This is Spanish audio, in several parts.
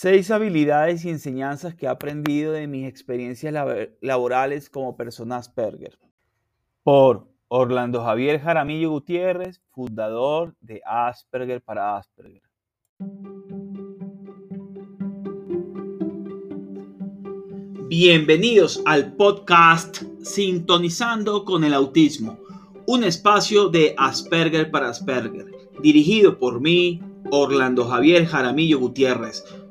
Seis habilidades y enseñanzas que he aprendido de mis experiencias laborales como persona Asperger. Por Orlando Javier Jaramillo Gutiérrez, fundador de Asperger para Asperger. Bienvenidos al podcast Sintonizando con el Autismo, un espacio de Asperger para Asperger, dirigido por mí, Orlando Javier Jaramillo Gutiérrez,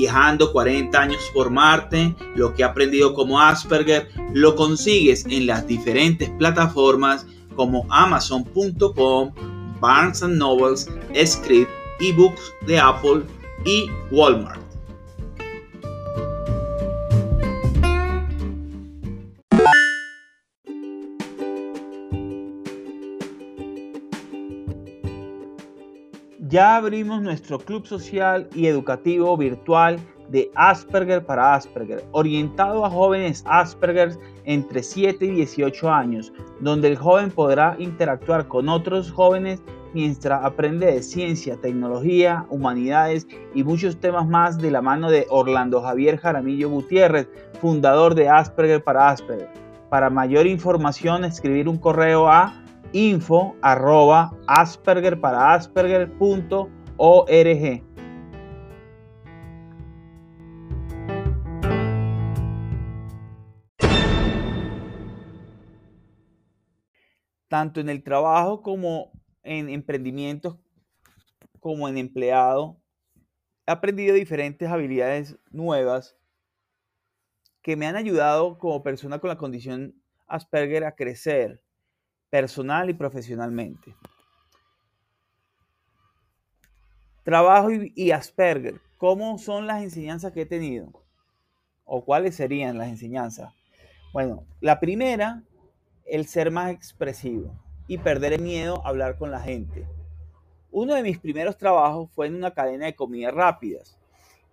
viajando 40 años por Marte, lo que he aprendido como Asperger, lo consigues en las diferentes plataformas como Amazon.com, Barnes Nobles, Script, eBooks de Apple y Walmart. Ya abrimos nuestro club social y educativo virtual de Asperger para Asperger, orientado a jóvenes Asperger entre 7 y 18 años, donde el joven podrá interactuar con otros jóvenes mientras aprende de ciencia, tecnología, humanidades y muchos temas más de la mano de Orlando Javier Jaramillo Gutiérrez, fundador de Asperger para Asperger. Para mayor información, escribir un correo a info arroba asperger para asperger.org. Tanto en el trabajo como en emprendimientos, como en empleado, he aprendido diferentes habilidades nuevas que me han ayudado como persona con la condición Asperger a crecer personal y profesionalmente. Trabajo y, Asperger, ¿cómo son las enseñanzas que he tenido? ¿O cuáles serían las enseñanzas? Bueno, la primera, el ser más expresivo y perder el miedo a hablar con la gente. Uno de mis primeros trabajos fue en una cadena de comidas rápidas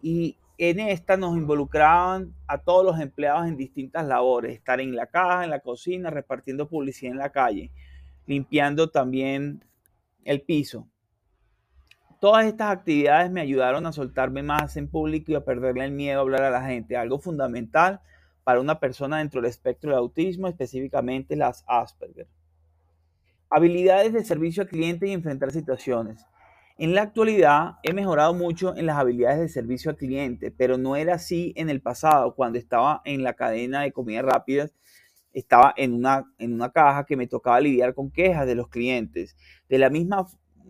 y en esta nos involucraban a todos los empleados en distintas labores, estar en la caja, en la cocina, repartiendo publicidad en la calle, limpiando también el piso. Todas estas actividades me ayudaron a soltarme más en público y a perderle el miedo a hablar a la gente, algo fundamental para una persona dentro del espectro del autismo, específicamente las Asperger. Habilidades de servicio al cliente y enfrentar situaciones. En la actualidad he mejorado mucho en las habilidades de servicio al cliente, pero no era así en el pasado, cuando estaba en la cadena de comidas rápidas, estaba en una, en una caja que me tocaba lidiar con quejas de los clientes. De la misma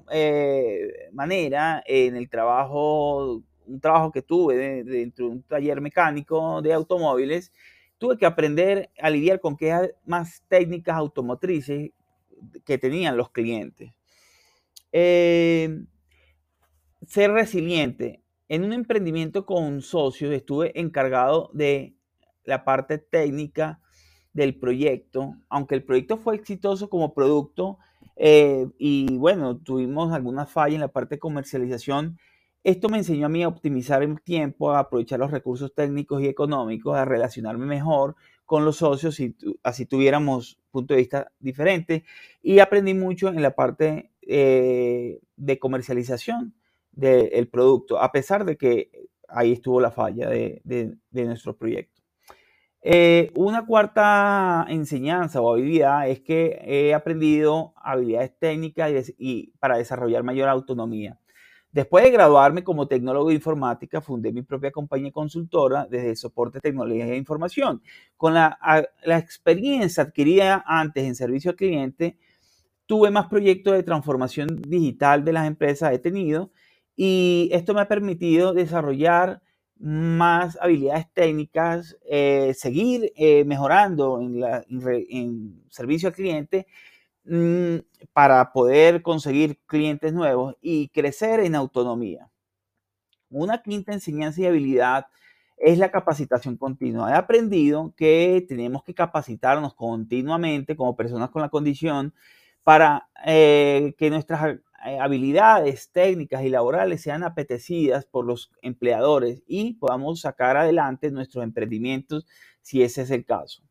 eh, manera, en el trabajo, un trabajo que tuve dentro de un taller mecánico de automóviles, tuve que aprender a lidiar con quejas más técnicas automotrices que tenían los clientes. Eh, ser resiliente. En un emprendimiento con socios estuve encargado de la parte técnica del proyecto, aunque el proyecto fue exitoso como producto eh, y bueno, tuvimos algunas fallas en la parte de comercialización, esto me enseñó a mí a optimizar el tiempo, a aprovechar los recursos técnicos y económicos, a relacionarme mejor con los socios y así tuviéramos punto de vista diferente. Y aprendí mucho en la parte eh, de comercialización del producto, a pesar de que ahí estuvo la falla de, nuestro proyecto. Eh, una cuarta enseñanza o habilidad es que he aprendido habilidades técnicas y, para desarrollar mayor autonomía. Después de graduarme como tecnólogo de informática, fundé mi propia compañía consultora desde soporte de tecnología de información. Con la, la experiencia adquirida antes en servicio al cliente, tuve más proyectos de transformación digital de las empresas, he tenido, y esto me ha permitido desarrollar más habilidades técnicas, eh, seguir eh, mejorando en, servicio al cliente mm, para poder conseguir clientes nuevos y crecer en autonomía. Una quinta enseñanza y habilidad es la capacitación continua. He aprendido que tenemos que capacitarnos continuamente como personas con la condición para eh, que nuestras habilidades técnicas y laborales sean apetecidas por los empleadores y podamos sacar adelante nuestros emprendimientos si ese es el caso.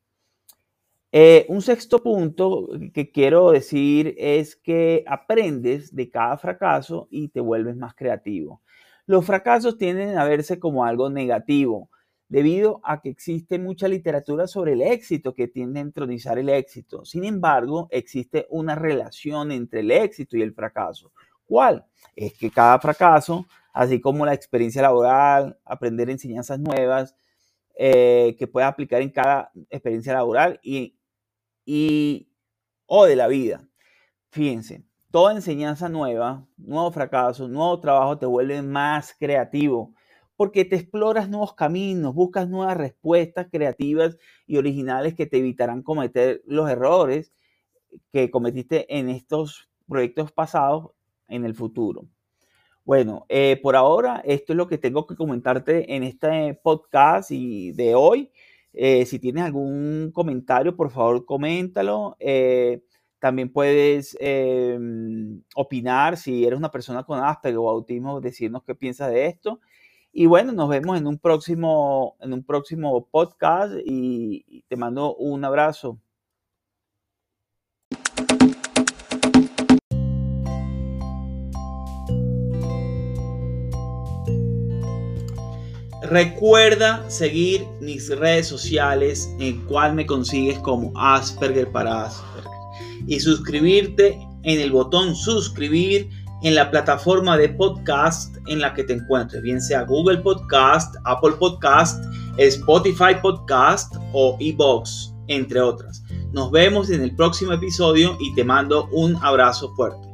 Eh, un sexto punto que quiero decir es que aprendes de cada fracaso y te vuelves más creativo. Los fracasos tienden a verse como algo negativo, debido a que existe mucha literatura sobre el éxito que tiende a entronizar el éxito. Sin embargo, existe una relación entre el éxito y el fracaso. ¿Cuál? Es que cada fracaso, así como la experiencia laboral, aprender enseñanzas nuevas, eh, que pueda aplicar en cada experiencia laboral y, y o de la vida. Fíjense, toda enseñanza nueva, nuevo fracaso, nuevo trabajo te vuelve más creativo porque te exploras nuevos caminos, buscas nuevas respuestas creativas y originales que te evitarán cometer los errores que cometiste en estos proyectos pasados en el futuro. Bueno, eh, por ahora esto es lo que tengo que comentarte en este podcast y de hoy. Eh, si tienes algún comentario, por favor, coméntalo. Eh, también puedes opinar si eres una persona con Asperger o autismo, decirnos qué piensas de esto. Y bueno, nos vemos en un próximo, en un próximo podcast y te mando un abrazo. Recuerda seguir mis redes sociales en cual me consigues como Asperger para Asperger y suscribirte en el botón suscribir en la plataforma de podcast en la que te encuentres, bien sea Google Podcast, Apple Podcast, Spotify Podcast o eBox, entre otras. Nos vemos en el próximo episodio y te mando un abrazo fuerte.